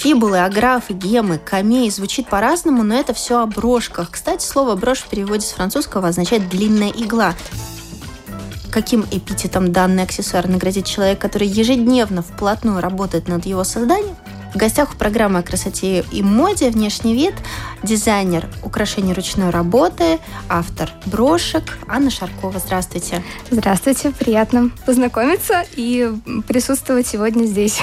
Фибулы, аграфы, гемы, камеи звучит по-разному, но это все о брошках. Кстати, слово брошь в переводе с французского означает длинная игла. Каким эпитетом данный аксессуар наградит человек, который ежедневно вплотную работает над его созданием? В гостях у программы о красоте и моде «Внешний вид» дизайнер украшений ручной работы, автор брошек Анна Шаркова. Здравствуйте. Здравствуйте, приятно познакомиться и присутствовать сегодня здесь.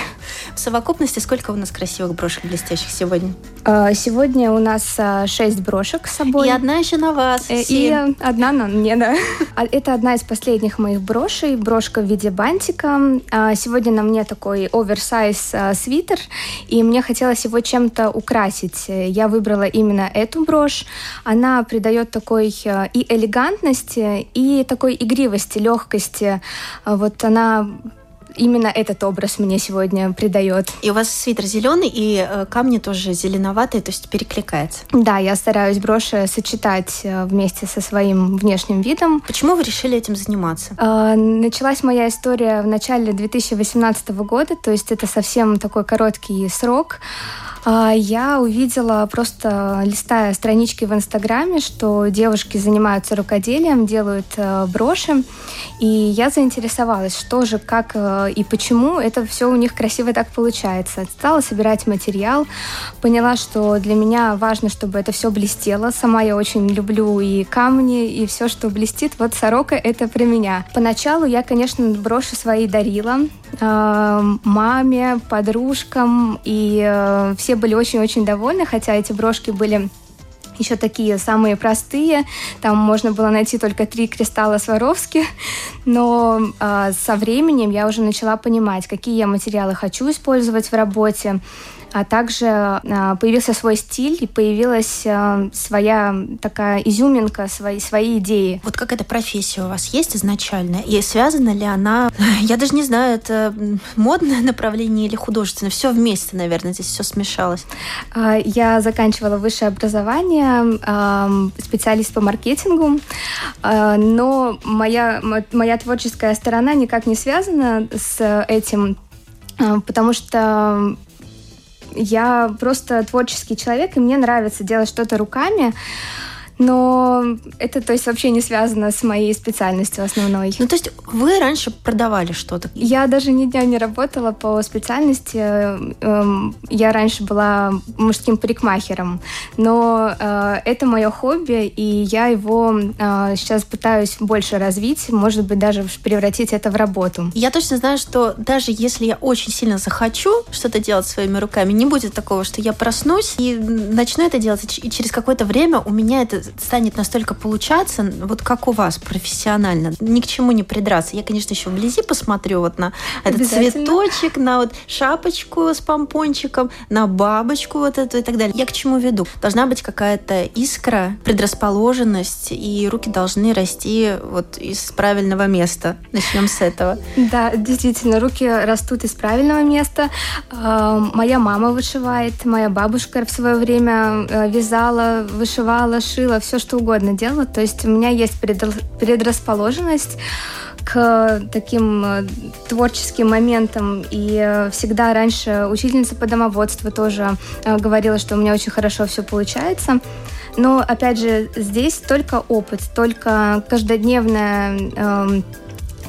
В совокупности сколько у нас красивых брошек блестящих сегодня? А, сегодня у нас а, шесть брошек с собой. И одна еще на вас. Э, и одна на мне, да. А, это одна из последних моих брошей, брошка в виде бантика. Сегодня на мне такой оверсайз свитер, и мне хотелось его чем-то украсить. Я выбрала именно эту брошь. Она придает такой э, и элегантности, и такой игривости, легкости. Вот она именно этот образ мне сегодня придает. И у вас свитер зеленый, и э, камни тоже зеленоватые, то есть перекликается. Да, я стараюсь броши сочетать э, вместе со своим внешним видом. Почему вы решили этим заниматься? Э, началась моя история в начале 2018 года, то есть это совсем такой короткий срок. А, я увидела просто листая странички в Инстаграме, что девушки занимаются рукоделием, делают э, броши, и я заинтересовалась, что же, как э, и почему это все у них красиво так получается. Стала собирать материал, поняла, что для меня важно, чтобы это все блестело. Сама я очень люблю и камни, и все, что блестит. Вот сорока это про меня. Поначалу я, конечно, броши свои дарила маме, подружкам, и все были очень-очень довольны, хотя эти брошки были еще такие самые простые. Там можно было найти только три кристалла Сваровски. Но э, со временем я уже начала понимать, какие я материалы хочу использовать в работе, а также а, появился свой стиль и появилась а, своя такая изюминка, свои, свои идеи. Вот как эта профессия у вас есть изначально? И связана ли она, я даже не знаю, это модное направление или художественное? Все вместе, наверное, здесь все смешалось. А, я заканчивала высшее образование, специалист по маркетингу, но моя, моя творческая сторона никак не связана с этим, потому что я просто творческий человек, и мне нравится делать что-то руками но это, то есть, вообще не связано с моей специальностью основной. Ну, то есть вы раньше продавали что-то? Я даже ни дня не работала по специальности. Эм, я раньше была мужским парикмахером, но э, это мое хобби, и я его э, сейчас пытаюсь больше развить, может быть, даже превратить это в работу. Я точно знаю, что даже если я очень сильно захочу что-то делать своими руками, не будет такого, что я проснусь и начну это делать, и через какое-то время у меня это станет настолько получаться, вот как у вас, профессионально, ни к чему не придраться. Я, конечно, еще вблизи посмотрю вот на этот цветочек, на вот шапочку с помпончиком, на бабочку вот эту и так далее. Я к чему веду? Должна быть какая-то искра, предрасположенность, и руки должны расти вот из правильного места. Начнем с этого. Да, действительно, руки растут из правильного места. А, моя мама вышивает, моя бабушка в свое время э, вязала, вышивала, шила все, что угодно делала. То есть у меня есть предрасположенность к таким э, творческим моментам. И э, всегда раньше учительница по домоводству тоже э, говорила, что у меня очень хорошо все получается. Но, опять же, здесь только опыт, только каждодневное э,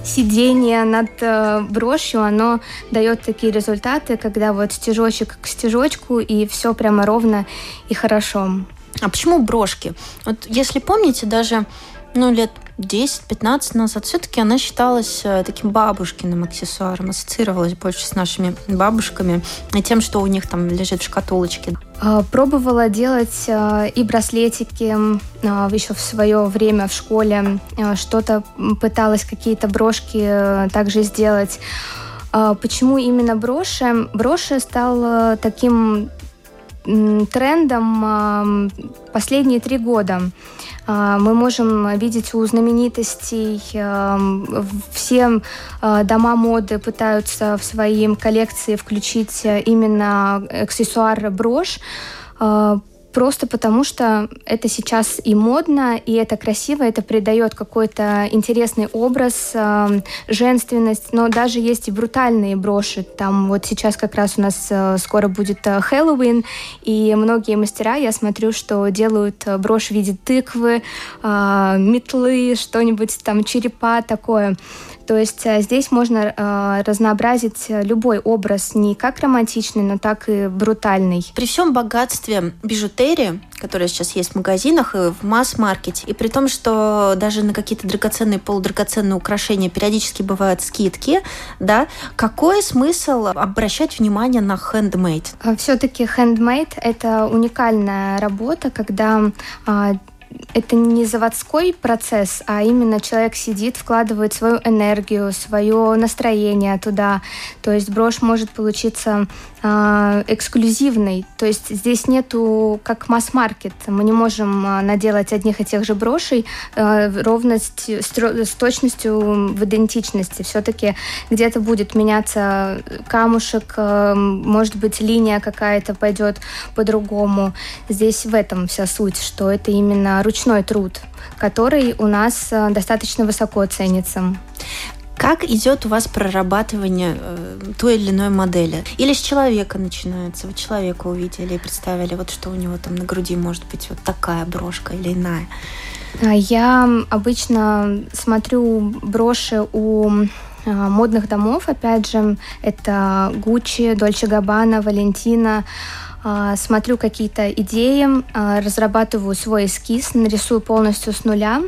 сидение над э, брошью, оно дает такие результаты, когда вот стежочек к стежочку, и все прямо ровно и хорошо. А почему брошки? Вот если помните, даже ну, лет 10-15 назад все-таки она считалась э, таким бабушкиным аксессуаром, ассоциировалась больше с нашими бабушками и тем, что у них там лежит в шкатулочке. А, пробовала делать э, и браслетики э, еще в свое время в школе, что-то пыталась какие-то брошки также сделать. А, почему именно броши? Броши стал таким трендом последние три года. Мы можем видеть у знаменитостей, все дома моды пытаются в свои коллекции включить именно аксессуар брошь просто потому, что это сейчас и модно, и это красиво, это придает какой-то интересный образ, э, женственность, но даже есть и брутальные броши. Там вот сейчас как раз у нас э, скоро будет э, Хэллоуин, и многие мастера, я смотрю, что делают э, брошь в виде тыквы, э, метлы, что-нибудь там, черепа такое. То есть э, здесь можно э, разнообразить любой образ, не как романтичный, но так и брутальный. При всем богатстве бижутерии, которая сейчас есть в магазинах и в масс-маркете, и при том, что даже на какие-то драгоценные, полудрагоценные украшения периодически бывают скидки, да, какой смысл обращать внимание на хендмейд? Все-таки хендмейд – это уникальная работа, когда а, это не заводской процесс, а именно человек сидит, вкладывает свою энергию, свое настроение туда. То есть брошь может получиться э, эксклюзивной. То есть здесь нету как масс-маркет. Мы не можем э, наделать одних и тех же брошей э, ровно с, с точностью в идентичности. Все-таки где-то будет меняться камушек, э, может быть, линия какая-то пойдет по-другому. Здесь в этом вся суть, что это именно ручной труд, который у нас э, достаточно высоко ценится. Как идет у вас прорабатывание э, той или иной модели? Или с человека начинается? Вы человека увидели и представили, вот что у него там на груди может быть вот такая брошка или иная? А, я обычно смотрю броши у а, модных домов, опять же, это Gucci, Dolce Gabbana, Valentina, а, смотрю какие-то идеи, а, разрабатываю свой эскиз, нарисую полностью с нуля,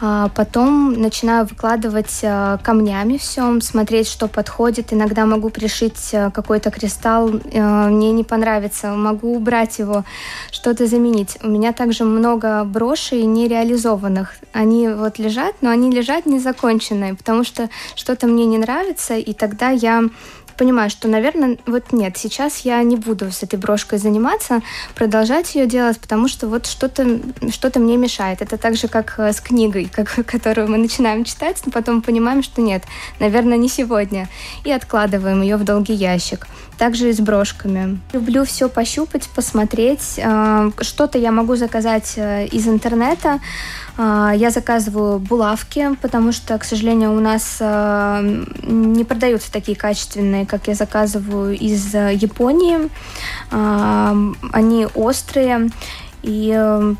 а, потом начинаю выкладывать камнями все, смотреть, что подходит. Иногда могу пришить какой-то кристалл, мне не понравится, могу убрать его, что-то заменить. У меня также много брошей нереализованных. Они вот лежат, но они лежат незаконченные, потому что что-то мне не нравится, и тогда я понимаю, что, наверное, вот нет, сейчас я не буду с этой брошкой заниматься, продолжать ее делать, потому что вот что-то что мне мешает. Это так же, как э, с книгой, как, которую мы начинаем читать, но потом понимаем, что нет, наверное, не сегодня, и откладываем ее в долгий ящик. Также и с брошками. Люблю все пощупать, посмотреть. Э, что-то я могу заказать э, из интернета, а, я заказываю булавки, потому что, к сожалению, у нас а, не продаются такие качественные, как я заказываю из Японии. А, они острые и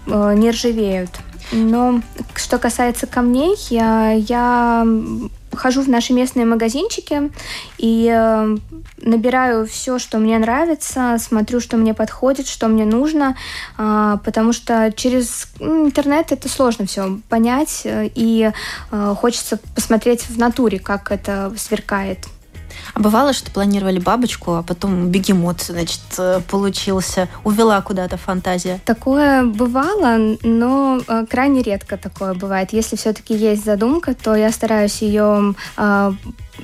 не ржавеют. Но что касается камней, я, я хожу в наши местные магазинчики и э, набираю все, что мне нравится, смотрю, что мне подходит, что мне нужно, э, потому что через интернет это сложно все понять, э, и э, хочется посмотреть в натуре, как это сверкает. А бывало, что планировали бабочку, а потом бегемот, значит, э, получился, увела куда-то фантазия? Такое бывало, но э, крайне редко такое бывает. Если все-таки есть задумка, то я стараюсь ее э,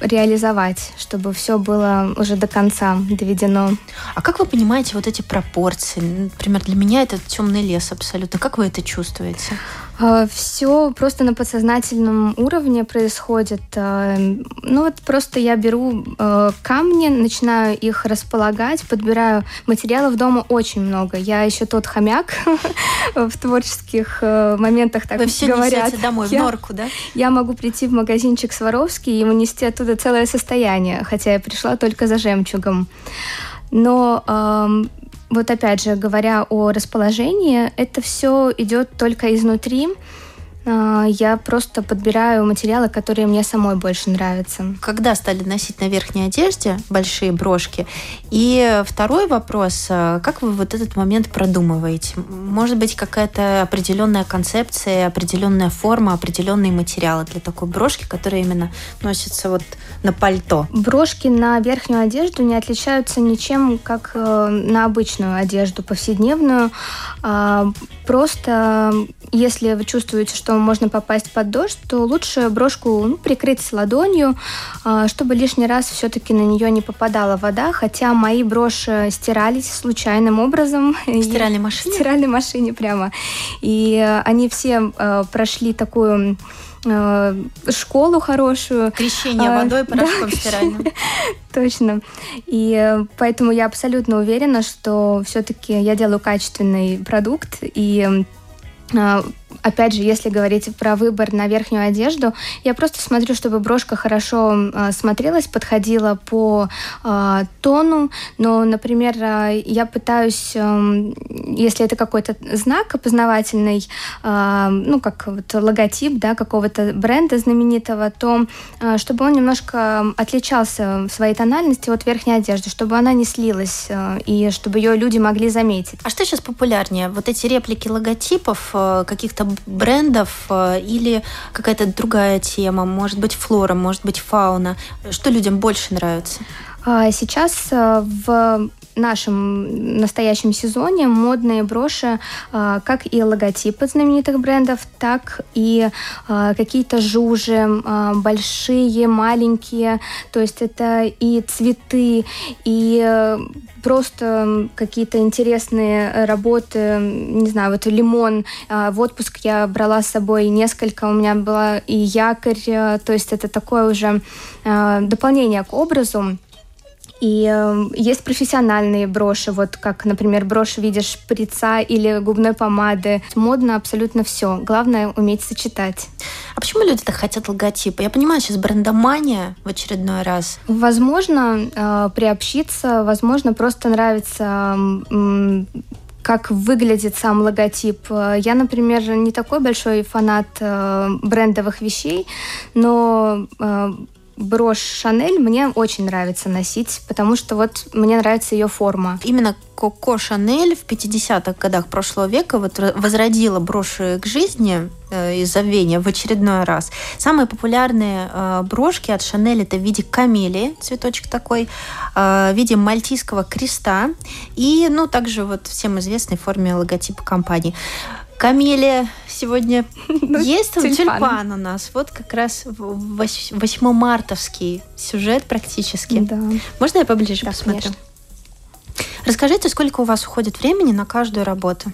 реализовать, чтобы все было уже до конца доведено. А как вы понимаете вот эти пропорции? Например, для меня это темный лес абсолютно. Как вы это чувствуете? А, все просто на подсознательном уровне происходит. А, ну вот просто я беру а, камни, начинаю их располагать, подбираю материалов дома очень много. Я еще тот хомяк в творческих моментах, так Вы все говорят. домой, в норку, да? Я могу прийти в магазинчик Сваровский и унести оттуда целое состояние, хотя я пришла только за жемчугом. Но вот опять же, говоря о расположении, это все идет только изнутри. А, я просто подбираю материалы, которые мне самой больше нравятся. Когда стали носить на верхней одежде большие брошки? И второй вопрос, а, как вы вот этот момент продумываете? Может быть, какая-то определенная концепция, определенная форма, определенные материалы для такой брошки, которая именно носится вот на пальто? Брошки на верхнюю одежду не отличаются ничем, как э, на обычную одежду повседневную. А, просто если вы чувствуете, что что можно попасть под дождь, то лучше брошку ну, прикрыть с ладонью, а, чтобы лишний раз все-таки на нее не попадала вода. Хотя мои броши стирались случайным образом. В стиральной машине? В стиральной машине прямо. И они все э, прошли такую э, школу хорошую. Крещение а, водой, порошком да, стиральным. Точно. И поэтому я абсолютно уверена, что все-таки я делаю качественный продукт, и а, опять же, если говорить про выбор на верхнюю одежду, я просто смотрю, чтобы брошка хорошо э, смотрелась, подходила по э, тону. Но, например, э, я пытаюсь, э, если это какой-то знак опознавательный, э, ну, как вот логотип, да, какого-то бренда знаменитого, то э, чтобы он немножко отличался в своей тональности от верхней одежды, чтобы она не слилась э, и чтобы ее люди могли заметить. А что сейчас популярнее? Вот эти реплики логотипов э, каких-то брендов э, или какая-то другая тема, может быть флора, может быть фауна? Что людям больше нравится? А сейчас э, в нашем настоящем сезоне модные броши, а, как и логотипы знаменитых брендов, так и а, какие-то жужи, а, большие, маленькие, то есть это и цветы, и э, просто какие-то интересные работы, не знаю, вот лимон. В отпуск я брала с собой несколько, у меня была и якорь, э, то есть это такое уже дополнение к образу. И э, есть профессиональные броши, вот как, например, брошь в виде шприца или губной помады. Модно абсолютно все. Главное уметь сочетать. А почему люди так хотят логотипа? Я понимаю, сейчас брендомания в очередной раз. Возможно, э, приобщиться, возможно, просто нравится э, как выглядит сам логотип. Я, например, не такой большой фанат э, брендовых вещей, но э, брошь Шанель мне очень нравится носить, потому что вот мне нравится ее форма. Именно Коко Шанель в 50-х годах прошлого века вот возродила броши к жизни э, из забвения в очередной раз. Самые популярные э, брошки от Шанель это в виде камелии, цветочек такой, э, в виде мальтийского креста и, ну, также вот всем известной форме логотипа компании. Камелия сегодня ну, есть тюльпан. тюльпан у нас. Вот как раз 8-мартовский сюжет практически. Да. Можно я поближе да, посмотрю? Конечно. Расскажите, сколько у вас уходит времени на каждую работу?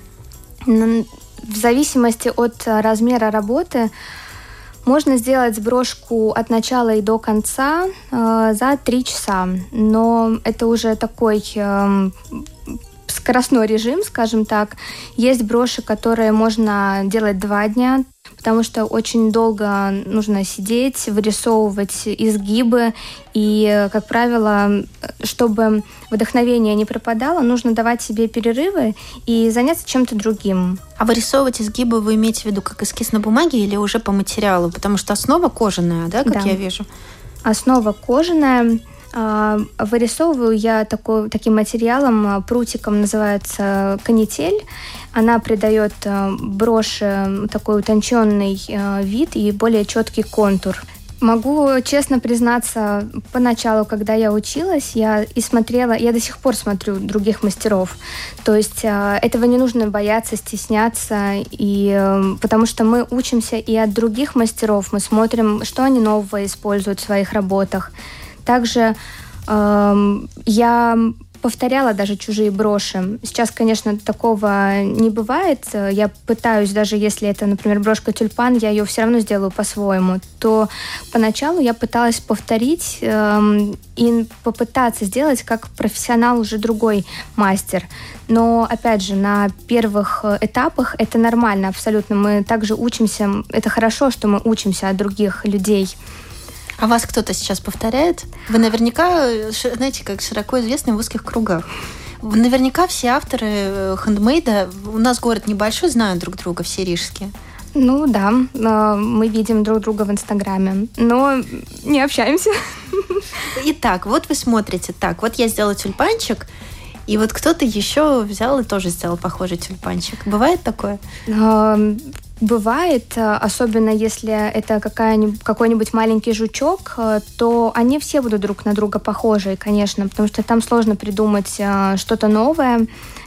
В зависимости от размера работы можно сделать брошку от начала и до конца э, за три часа, но это уже такой э, скоростной режим, скажем так. Есть броши, которые можно делать два дня, потому что очень долго нужно сидеть, вырисовывать изгибы. И, как правило, чтобы вдохновение не пропадало, нужно давать себе перерывы и заняться чем-то другим. А вырисовывать изгибы вы имеете в виду как эскиз на бумаге или уже по материалу? Потому что основа кожаная, да, как да. я вижу? Основа кожаная. А, вырисовываю я такой, таким материалом, а, прутиком называется канитель. Она придает а, броши такой утонченный вид и более четкий контур. Могу честно признаться, поначалу, когда я училась, я и смотрела, я до сих пор смотрю других мастеров. То есть этого не нужно бояться, стесняться, и, потому что мы учимся и от других мастеров, мы смотрим, что они нового используют в своих работах. Также э, я повторяла даже чужие броши. Сейчас, конечно, такого не бывает. Я пытаюсь, даже если это, например, брошка тюльпан, я ее все равно сделаю по-своему. То поначалу я пыталась повторить э, и попытаться сделать как профессионал уже другой мастер. Но, опять же, на первых этапах это нормально абсолютно. Мы также учимся. Это хорошо, что мы учимся от других людей. А вас кто-то сейчас повторяет? Вы наверняка, знаете, как широко известны в узких кругах. Наверняка все авторы э, хендмейда, у нас город небольшой, знают друг друга, все рижские. Ну да, мы видим друг друга в Инстаграме, но не общаемся. Итак, вот вы смотрите, так, вот я сделала тюльпанчик, и вот кто-то еще взял и тоже сделал похожий тюльпанчик. Бывает такое? Бывает, э, особенно если это какой-нибудь маленький жучок, э, то они все будут друг на друга похожи, конечно, потому что там сложно придумать э, что-то новое.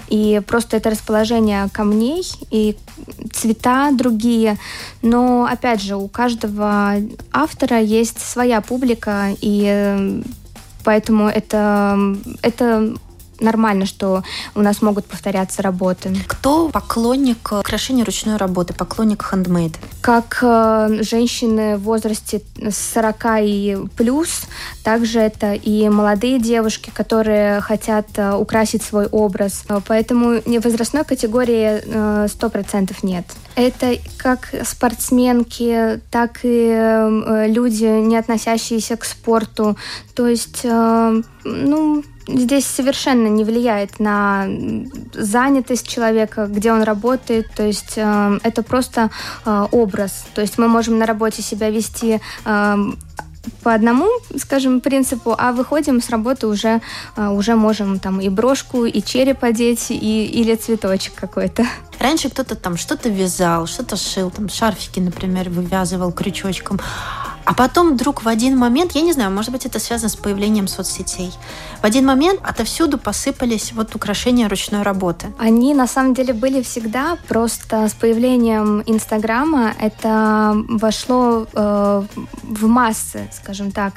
И просто это расположение камней и цвета другие. Но, опять же, у каждого автора есть своя публика, и поэтому это, это нормально, что у нас могут повторяться работы. Кто поклонник украшения ручной работы, поклонник хендмейд? Как э, женщины в возрасте 40 и плюс, также это и молодые девушки, которые хотят э, украсить свой образ. Поэтому возрастной категории э, 100% нет. Это как спортсменки, так и э, люди, не относящиеся к спорту. То есть, э, ну, здесь совершенно не влияет на занятость человека, где он работает. То есть э, это просто э, образ. То есть мы можем на работе себя вести э, по одному, скажем, принципу, а выходим с работы уже, э, уже можем там и брошку, и череп одеть, и, или цветочек какой-то. Раньше кто-то там что-то вязал, что-то шил, там шарфики, например, вывязывал крючочком. А потом вдруг в один момент, я не знаю, может быть, это связано с появлением соцсетей, в один момент отовсюду посыпались вот украшения ручной работы. Они на самом деле были всегда, просто с появлением Инстаграма это вошло э, в массы, скажем так.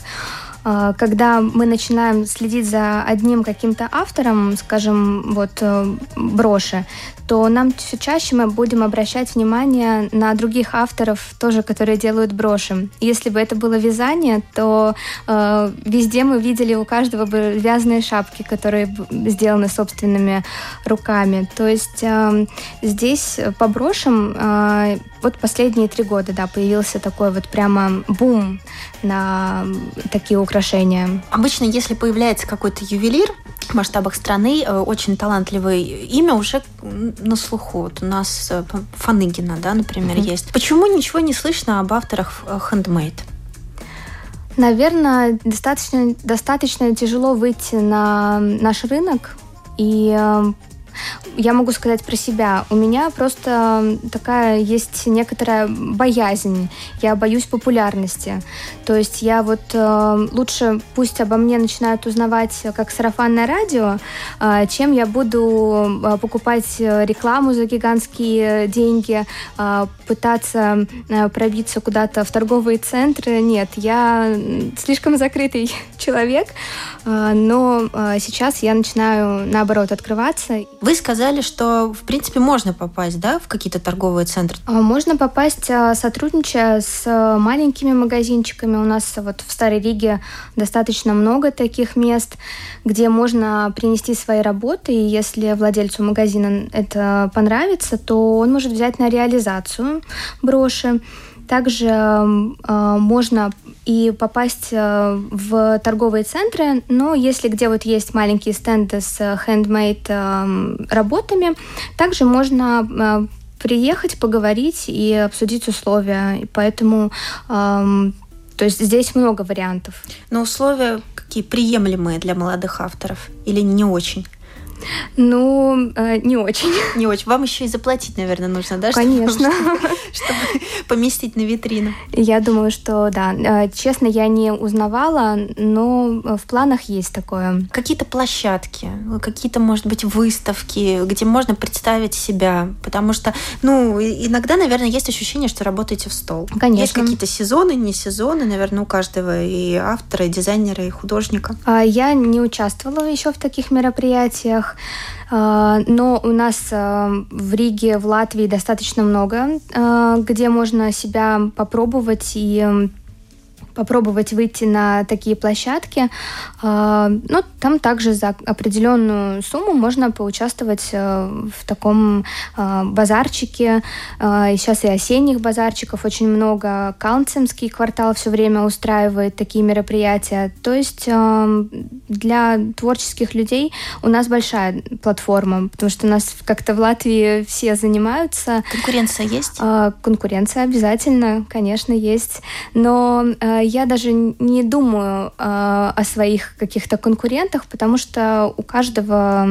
А, когда мы начинаем следить за одним каким-то автором, скажем, вот э, броши, то нам все чаще мы будем обращать внимание на других авторов, тоже, которые делают броши. Если бы это было вязание, то э, везде мы видели у каждого бы вязаные шапки, которые сделаны собственными руками. То есть э, здесь по брошам э, вот последние три года, да, появился такой вот прямо бум на такие украшения украшения. Обычно, если появляется какой-то ювелир в масштабах страны, э, очень талантливое имя уже на слуху. Вот у нас э, Фаныгина, да, например, mm-hmm. есть. Почему ничего не слышно об авторах handmade? Наверное, достаточно, достаточно тяжело выйти на наш рынок и э, я могу сказать про себя. У меня просто такая есть некоторая боязнь. Я боюсь популярности. То есть я вот э, лучше пусть обо мне начинают узнавать как сарафанное радио, э, чем я буду э, покупать рекламу за гигантские деньги, э, пытаться э, пробиться куда-то в торговые центры. Нет, я слишком закрытый человек, э, но э, сейчас я начинаю наоборот открываться. Вы сказали, что, в принципе, можно попасть, да, в какие-то торговые центры? А, можно попасть, а, сотрудничая с а, маленькими магазинчиками. У нас вот в Старой Риге достаточно много таких мест, где можно принести свои работы, и если владельцу магазина это понравится, то он может взять на реализацию броши. Также э, можно и попасть э, в торговые центры, но если где вот есть маленькие стенды с handmade э, работами, также можно э, приехать, поговорить и обсудить условия. И поэтому э, то есть здесь много вариантов. Но условия какие приемлемые для молодых авторов или не очень? Ну, э, не очень. Не очень. Вам еще и заплатить, наверное, нужно, да? Конечно. Чтобы, чтобы поместить на витрину. Я думаю, что да. Э, честно, я не узнавала, но в планах есть такое. Какие-то площадки, какие-то, может быть, выставки, где можно представить себя. Потому что, ну, иногда, наверное, есть ощущение, что работаете в стол. Конечно. Есть какие-то сезоны, не сезоны, наверное, у каждого и автора, и дизайнера, и художника. А я не участвовала еще в таких мероприятиях странах. А, но у нас а, в Риге, в Латвии достаточно много, а, где можно себя попробовать и попробовать выйти на такие площадки. А, ну, там также за определенную сумму можно поучаствовать э, в таком а, базарчике. А, и сейчас и осенних базарчиков очень много. Каунцемский квартал все время устраивает такие мероприятия. То есть для творческих людей у нас большая платформа, потому что у нас как-то в Латвии все занимаются. Конкуренция есть? Конкуренция обязательно, конечно, есть. Но я даже не думаю о своих каких-то конкурентах, потому что у каждого,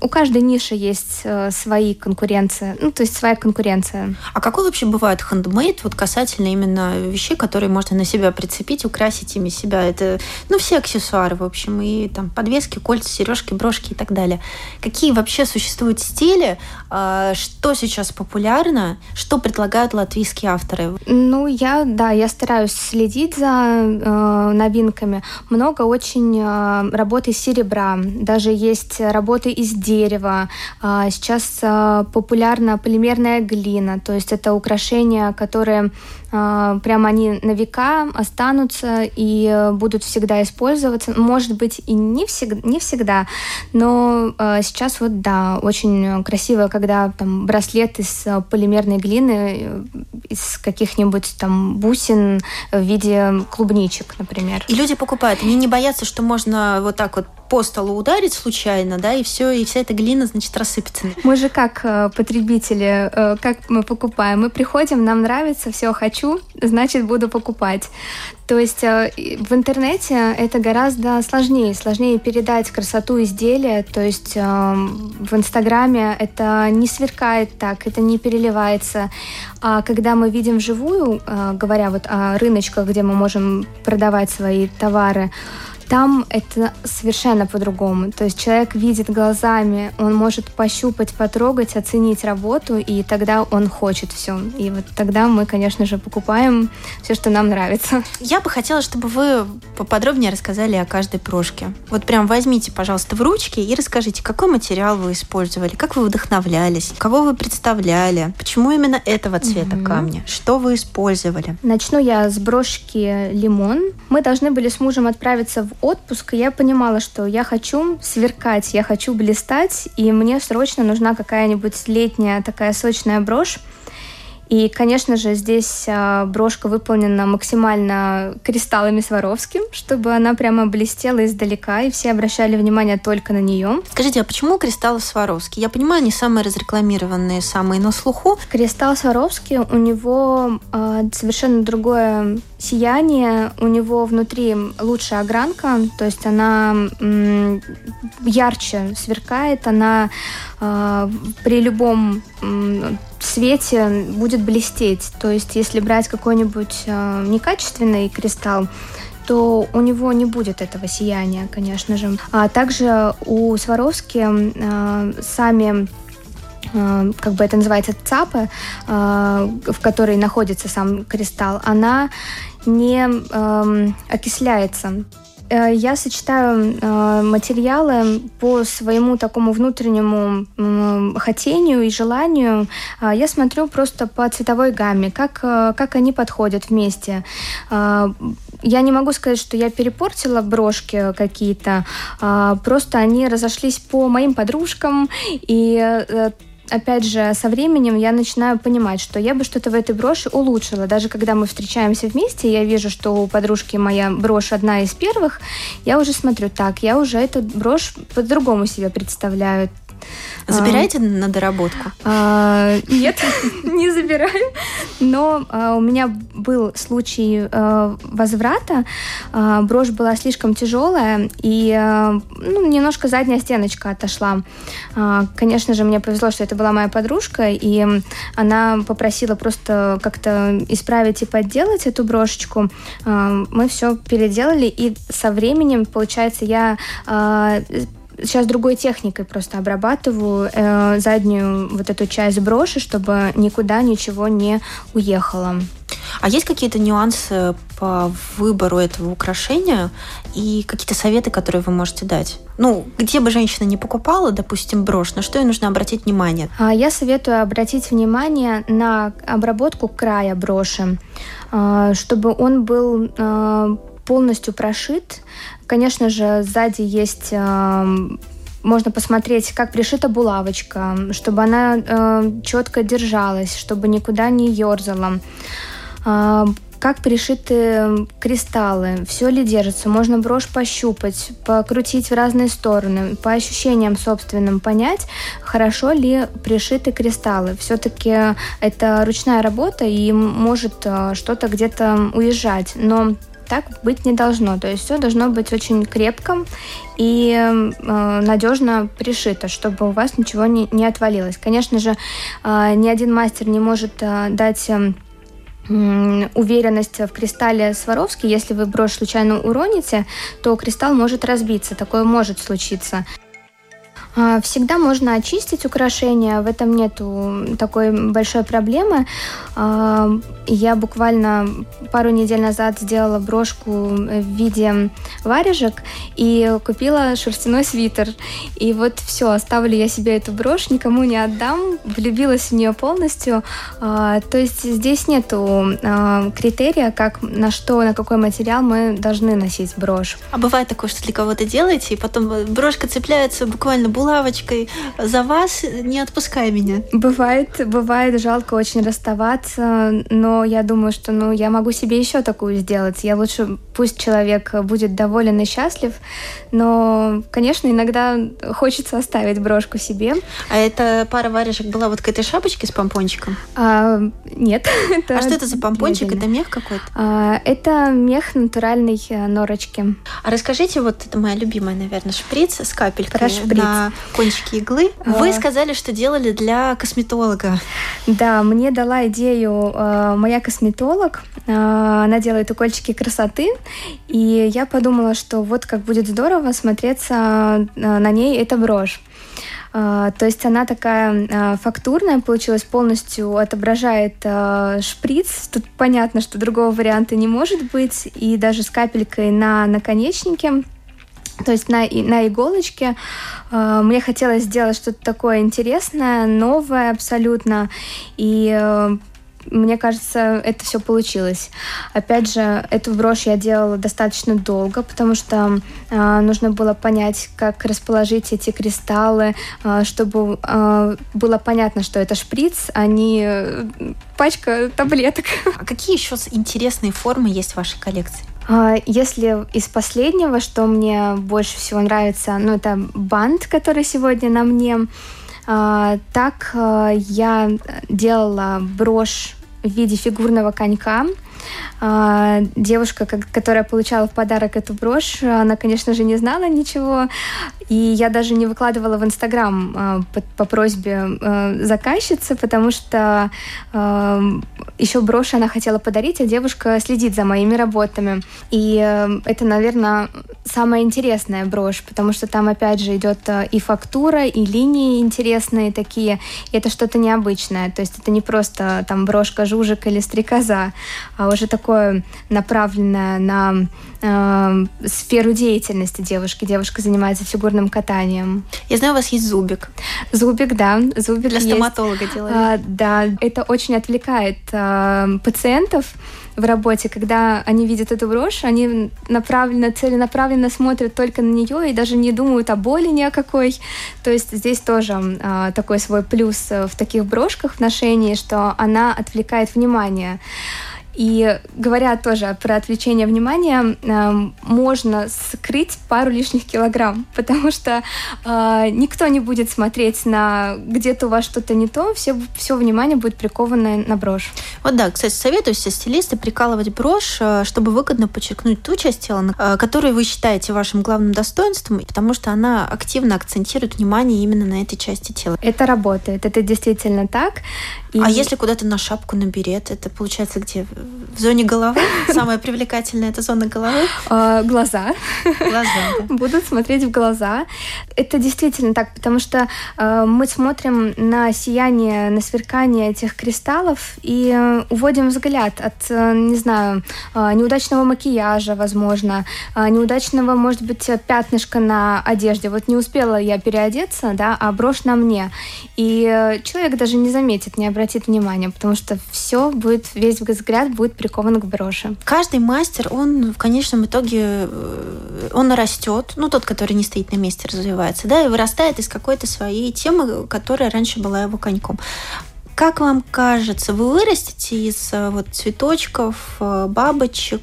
у каждой ниши есть свои конкуренции, ну, то есть своя конкуренция. А какой вообще бывает хендмейд вот касательно именно вещей, которые можно на себя прицепить, украсить ими себя? Это, ну, все аксессуары, в общем, и там подвески, кольца, сережки, брошки и так далее. Какие вообще существуют стили, а, что сейчас популярно, что предлагают латвийские авторы? Ну, я, да, я стараюсь следить за э, новинками. Много очень э, работы из серебра, даже есть работы из дерева. Э, сейчас э, популярна полимерная глина, то есть это украшения, которые э, прямо они на века останутся и будут всегда использоваться. Может быть, и не, всег не всегда, но э, сейчас вот, да, очень красиво, когда там браслет из э, полимерной глины, э, из каких-нибудь там бусин в виде клубничек, например. И люди покупают. Они не боятся, что можно вот так вот по столу ударить случайно, да, и все, и вся эта глина, значит, рассыпется. Мы же как э, потребители, э, как мы покупаем? Мы приходим, нам нравится, все, хочу, значит, буду покупать. То есть э, в интернете это гораздо сложнее, сложнее передать красоту изделия. То есть в Инстаграме это не сверкает так, это не переливается. А когда мы видим вживую, говоря вот о рыночках, где мы можем продавать свои товары, там это совершенно по-другому. То есть человек видит глазами, он может пощупать, потрогать, оценить работу, и тогда он хочет все. И вот тогда мы, конечно же, покупаем все, что нам нравится. Я бы хотела, чтобы вы поподробнее рассказали о каждой прошке. Вот прям возьмите, пожалуйста, в ручки и расскажите, какой материал вы использовали, как вы вдохновлялись, кого вы представляли, почему именно этого цвета mm-hmm. камня, что вы использовали. Начну я с брошки лимон. Мы должны были с мужем отправиться в отпуск, я понимала, что я хочу сверкать, я хочу блистать, и мне срочно нужна какая-нибудь летняя такая сочная брошь. И, конечно же, здесь а, брошка выполнена максимально кристаллами Сваровским, чтобы она прямо блестела издалека, и все обращали внимание только на нее. Скажите, а почему кристаллы Сваровский? Я понимаю, они самые разрекламированные, самые на слуху. Кристалл Сваровский, у него э, совершенно другое сияние, у него внутри лучшая огранка, то есть она м, ярче сверкает, она при любом свете будет блестеть. То есть если брать какой-нибудь э, некачественный кристалл, то у него не будет этого сияния, конечно же. А также у Сваровски э, сами как бы это называется цапа, в которой находится сам кристалл, она не окисляется. Э, я сочетаю материалы по своему такому внутреннему хотению и желанию. Я смотрю просто по цветовой гамме, как, как они подходят вместе. Я не могу сказать, что я перепортила брошки какие-то, просто они разошлись по моим подружкам, и опять же, со временем я начинаю понимать, что я бы что-то в этой броши улучшила. Даже когда мы встречаемся вместе, я вижу, что у подружки моя брошь одна из первых, я уже смотрю, так, я уже эту брошь по-другому себе представляю. Забираете а, на доработку? А, нет, не забираю. Но а, у меня был случай а, возврата. А, брошь была слишком тяжелая, и а, ну, немножко задняя стеночка отошла. А, конечно же, мне повезло, что это была моя подружка, и она попросила просто как-то исправить и подделать эту брошечку. А, мы все переделали, и со временем, получается, я а, сейчас другой техникой просто обрабатываю э, заднюю вот эту часть броши, чтобы никуда ничего не уехало. А есть какие-то нюансы по выбору этого украшения и какие-то советы, которые вы можете дать? Ну, где бы женщина не покупала, допустим, брошь, на что ей нужно обратить внимание? А, я советую обратить внимание на обработку края броши, а, чтобы он был а, полностью прошит. Конечно же, сзади есть эм, можно посмотреть, как пришита булавочка, чтобы она э, четко держалась, чтобы никуда не ерзала. Э, как пришиты кристаллы, все ли держится, можно брошь пощупать, покрутить в разные стороны, по ощущениям собственным понять, хорошо ли пришиты кристаллы. Все-таки это ручная работа и может э, что-то где-то уезжать, но так быть не должно. То есть все должно быть очень крепко и э, надежно пришито, чтобы у вас ничего не, не отвалилось. Конечно же, э, ни один мастер не может э, дать э, уверенность в кристалле Сваровски. Если вы брошь случайно уроните, то кристалл может разбиться. Такое может случиться. А, всегда можно очистить украшения, в этом нету такой большой проблемы. А, я буквально пару недель назад сделала брошку в виде варежек и купила шерстяной свитер. И вот все, оставлю я себе эту брошь, никому не отдам, влюбилась в нее полностью. А, то есть здесь нету критерия, как на что, на какой материал мы должны носить брошь. А бывает такое, что для кого-то делаете, и потом брошка цепляется буквально булавкой булавочкой за вас, не отпускай меня. Бывает, бывает жалко очень расставаться, но я думаю, что ну, я могу себе еще такую сделать. Я лучше, пусть человек будет доволен и счастлив, но, конечно, иногда хочется оставить брошку себе. А эта пара варежек была вот к этой шапочке с помпончиком? А, нет. Это а что это за помпончик? Это мех какой-то? А, это мех натуральной э, норочки. А расскажите, вот это моя любимая, наверное, шприц с капелькой Про шприц. на кончики иглы. Вы сказали, что делали для косметолога. Да, мне дала идею э, моя косметолог. Э, она делает укольчики красоты. И я подумала, что вот как будет здорово смотреться на ней эта брошь. То есть она такая фактурная получилась, полностью отображает шприц. Тут понятно, что другого варианта не может быть. И даже с капелькой на наконечнике то есть на, на иголочке э, мне хотелось сделать что-то такое интересное, новое абсолютно. И э, мне кажется, это все получилось. Опять же, эту брошь я делала достаточно долго, потому что э, нужно было понять, как расположить эти кристаллы, э, чтобы э, было понятно, что это шприц, а не э, пачка таблеток. А какие еще интересные формы есть в вашей коллекции? А, если из последнего, что мне больше всего нравится, ну, это бант, который сегодня на мне. А, так а, я делала брошь в виде фигурного конька. Девушка, которая получала в подарок эту брошь, она, конечно же, не знала ничего и я даже не выкладывала в Инстаграм э, по, по просьбе э, заказчицы, потому что э, еще брошь она хотела подарить, а девушка следит за моими работами. И это, наверное, самая интересная брошь, потому что там, опять же, идет и фактура, и линии интересные такие. И это что-то необычное. То есть это не просто там брошка, жужик или стрекоза, а уже такое направленное на э, сферу деятельности девушки. Девушка занимается фигурным катанием. Я знаю, у вас есть зубик. Зубик, да. Зубик Для есть. стоматолога делали. А, да, это очень отвлекает а, пациентов в работе, когда они видят эту брошь, они направленно, целенаправленно смотрят только на нее и даже не думают о боли ни о какой. То есть здесь тоже а, такой свой плюс в таких брошках в ношении, что она отвлекает внимание. И говоря тоже про отвлечение внимания, э, можно скрыть пару лишних килограмм, потому что э, никто не будет смотреть на где-то у вас что-то не то, все, все внимание будет приковано на брошь. Вот да, кстати, советую все стилисты прикалывать брошь, э, чтобы выгодно подчеркнуть ту часть тела, э, которую вы считаете вашим главным достоинством, потому что она активно акцентирует внимание именно на этой части тела. Это работает, это действительно так. И... А если куда-то на шапку, на берет, это получается где? В зоне головы? Самая привлекательная это зона головы? А, глаза. Глаза, Будут смотреть в глаза. Это действительно так, потому что э, мы смотрим на сияние, на сверкание этих кристаллов и э, уводим взгляд от, э, не знаю, неудачного макияжа, возможно, неудачного, может быть, пятнышка на одежде. Вот не успела я переодеться, да, а брошь на мне. И человек даже не заметит, не обратит внимания, потому что все будет, весь взгляд будет прикован к броши. Каждый мастер, он в конечном итоге, э, он растет, ну, тот, который не стоит на месте, развивается, да, и вырастает из какой-то своей темы, которая раньше была его коньком. Как вам кажется, вы вырастете из э, вот цветочков, э, бабочек,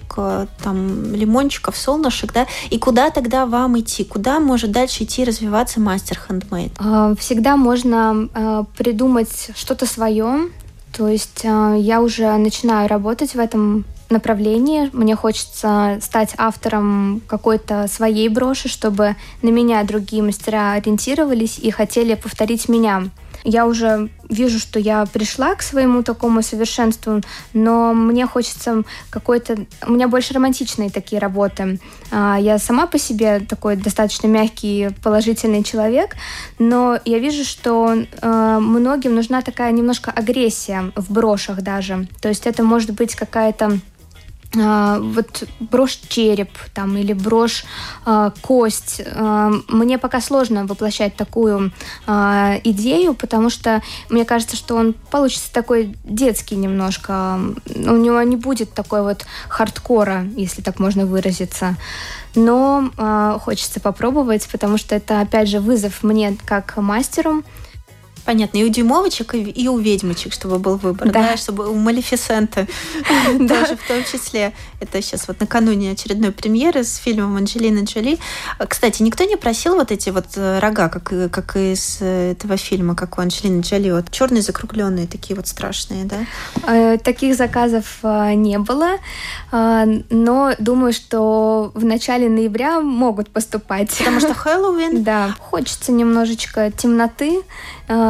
там лимончиков, солнышек, да? И куда тогда вам идти? Куда может дальше идти развиваться мастер хендмейд? А, всегда можно придумать что-то свое. То есть а, я уже начинаю работать в этом направлении. Мне хочется стать автором какой-то своей броши, чтобы на меня другие мастера ориентировались и хотели повторить меня я уже вижу, что я пришла к своему такому совершенству, но мне хочется какой-то... У меня больше романтичные такие работы. А, я сама по себе такой достаточно мягкий, положительный человек, но я вижу, что а, многим нужна такая немножко агрессия в брошах даже. То есть это может быть какая-то вот брошь череп там или брошь э, кость. Э, мне пока сложно воплощать такую э, идею, потому что мне кажется, что он получится такой детский немножко. У него не будет такой вот хардкора, если так можно выразиться. Но э, хочется попробовать, потому что это опять же вызов мне как мастеру. Понятно. И у дюймовочек, и у ведьмочек, чтобы был выбор. Да. да чтобы у Малефисента тоже в том числе. Это сейчас вот накануне очередной премьеры с фильмом Анджелина Джоли. Кстати, никто не просил вот эти вот э, рога, как, как из э, этого фильма, как у Анджелины Джоли. Вот черные закругленные, такие вот страшные, да? Э, таких заказов не было. Но думаю, что в начале ноября могут поступать. Потому что Хэллоуин. Да. Хочется немножечко темноты,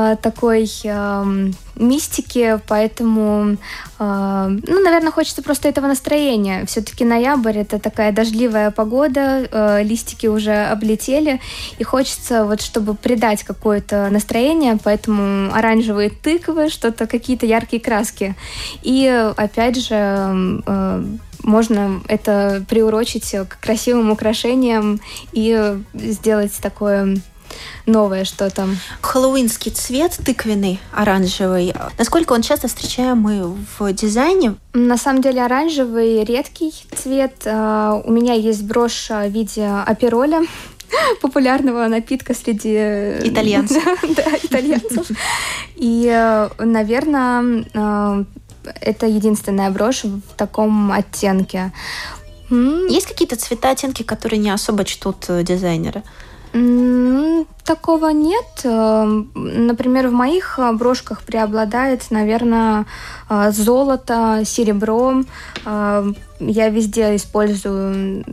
Э, такой э, мистики, поэтому, э, ну, наверное, хочется просто этого настроения. Все-таки ноябрь это такая дождливая погода, э, листики уже облетели, и хочется вот, чтобы придать какое-то настроение, поэтому оранжевые тыквы, что-то какие-то яркие краски. И опять же э, можно это приурочить к красивым украшениям и сделать такое новое что-то. Хэллоуинский цвет тыквенный, оранжевый. Насколько он часто встречаемый в дизайне? На самом деле оранжевый редкий цвет. А, у меня есть брошь в виде апероля популярного напитка среди итальянцев. да, итальянцев. И, наверное, а, это единственная брошь в таком оттенке. Есть какие-то цвета, оттенки, которые не особо чтут э, дизайнеры? Такого нет. Эм, например, в моих э, брошках преобладает, наверное, э, золото, серебро. Я везде использую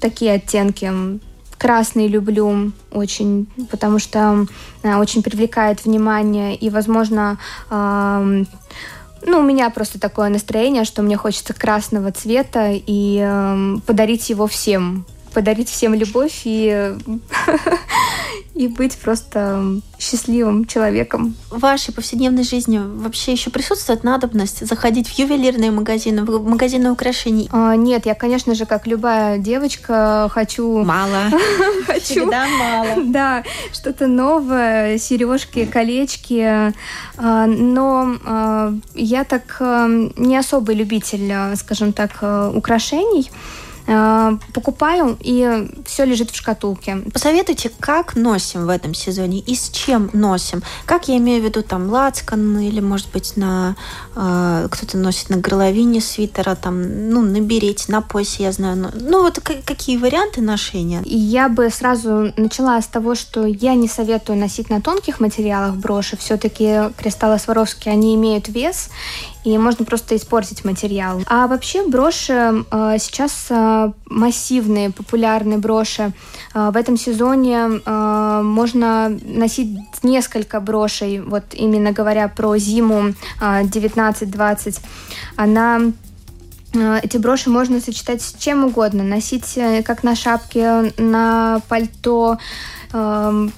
такие оттенки. Красный люблю очень, потому что э, очень привлекает внимание и, возможно, ну, у меня просто такое настроение, что мне хочется красного цвета и э, подарить его всем подарить всем любовь и, и быть просто счастливым человеком. В вашей повседневной жизни вообще еще присутствует надобность заходить в ювелирные магазины, в магазины украшений? А, нет, я, конечно же, как любая девочка, хочу... Мало. хочу... Всегда мало. Да, что-то новое, сережки, колечки. А, но а, я так а, не особый любитель, скажем так, украшений. Э, покупаю, и все лежит в шкатулке. Посоветуйте, как носим в этом сезоне и с чем носим. Как я имею в виду, там, лацкан или, может быть, на э, кто-то носит на горловине свитера, там, ну, на берете, на поясе, я знаю. Ну, ну вот какие варианты ношения? Я бы сразу начала с того, что я не советую носить на тонких материалах броши. Все-таки кристаллы Сваровски, они имеют вес, и можно просто испортить материал. А вообще броши э, сейчас э, массивные, популярные броши. Э, в этом сезоне можно носить несколько брошей, вот именно говоря про зиму э, 19-20. Она эти броши можно сочетать с чем угодно, носить э, как на шапке, на пальто, эм,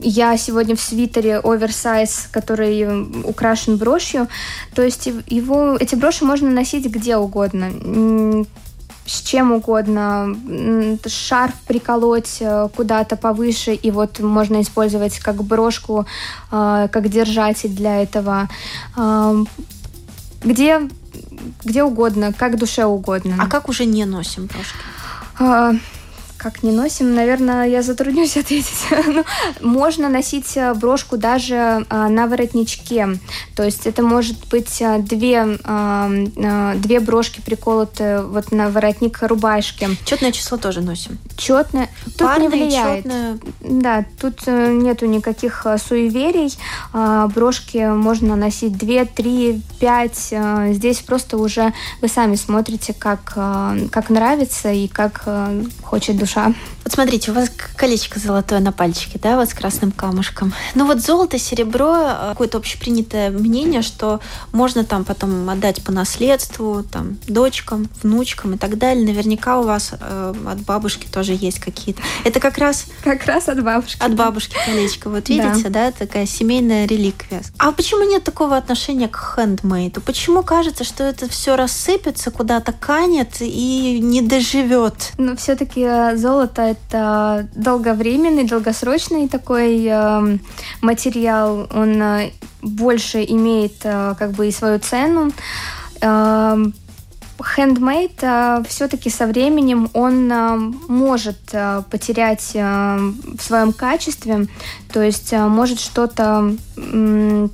я сегодня в свитере оверсайз, который украшен брошью. То есть его, эти броши можно носить где угодно. С чем угодно, шарф приколоть э, куда-то повыше, и вот можно использовать как брошку, э, как держатель для этого. Где, где угодно, как душе угодно. А как уже не носим брошки? Как не носим, наверное, я затруднюсь ответить. ну, можно носить э, брошку даже а, на воротничке. То есть это может быть а, две, а, две брошки приколоты вот на воротник рубашки. Четное число тоже носим. Четное. Тут Парное, не влияет. Четное... Да, тут э, нету никаких суеверий. Брошки можно носить 2, 3, 5. Здесь просто уже вы сами смотрите, как, как нравится и как хочет душа душа. Вот смотрите, у вас колечко золотое на пальчике, да, вот с красным камушком. Ну вот золото, серебро, э, какое-то общепринятое мнение, что можно там потом отдать по наследству, там, дочкам, внучкам и так далее. Наверняка у вас э, от бабушки тоже есть какие-то. Это как раз... Как раз от бабушки. От бабушки колечко. Вот видите, да, да такая семейная реликвия. А почему нет такого отношения к хендмейду? Почему кажется, что это все рассыпется, куда-то канет и не доживет? Ну, все-таки э, золото это долговременный, долгосрочный такой э, материал. Он э, больше имеет э, как бы и свою цену. Э, Handmade э, все-таки со временем он э, может э, потерять э, в своем качестве, то есть э, может что-то э,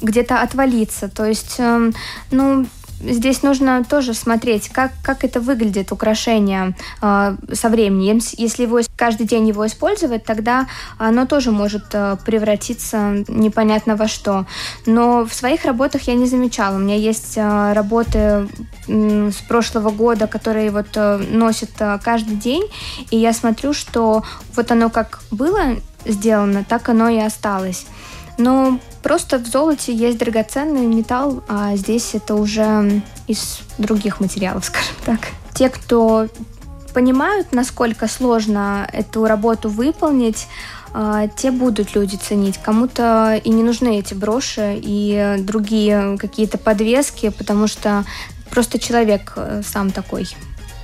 где-то отвалиться. То есть, э, ну, здесь нужно тоже смотреть, как, как это выглядит украшение э, со временем. Если его каждый день его использовать, тогда оно тоже может э, превратиться непонятно во что. Но в своих работах я не замечала. У меня есть э, работы э, с прошлого года, которые вот э, носят э, каждый день, и я смотрю, что вот оно как было сделано, так оно и осталось. Но просто в золоте есть драгоценный металл, а здесь это уже из других материалов, скажем так. Те, кто понимают, насколько сложно эту работу выполнить, а, те будут люди ценить. Кому-то и не нужны эти броши и другие какие-то подвески, потому что просто человек э, сам такой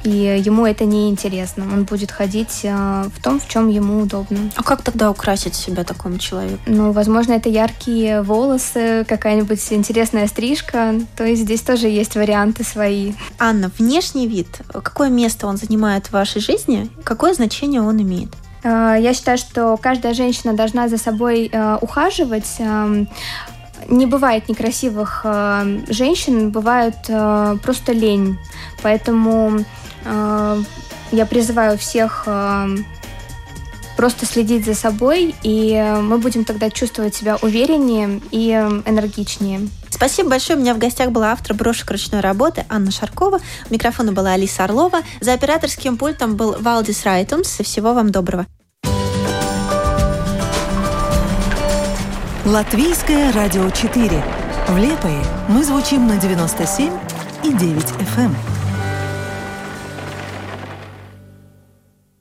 и ему это не интересно. Он будет ходить э, в том, в чем ему удобно. А как тогда украсить себя такому человеку? Ну, возможно, это яркие волосы, какая-нибудь интересная стрижка. То есть здесь тоже есть варианты свои. Анна, внешний вид, какое место он занимает в вашей жизни? Какое значение он имеет? Э, я считаю, что каждая женщина должна за собой э, ухаживать эм, не бывает некрасивых э, женщин, бывает э, просто лень. Поэтому Э, я призываю всех э, просто следить за собой, и мы будем тогда чувствовать себя увереннее и энергичнее. Спасибо большое. У меня в гостях была автор брошек ручной работы Анна Шаркова. У микрофона была Алиса Орлова. За операторским пультом был Валдис Райтумс. Всего вам доброго. Латвийское радио 4. В Лепое мы звучим на 97 и 9 FM.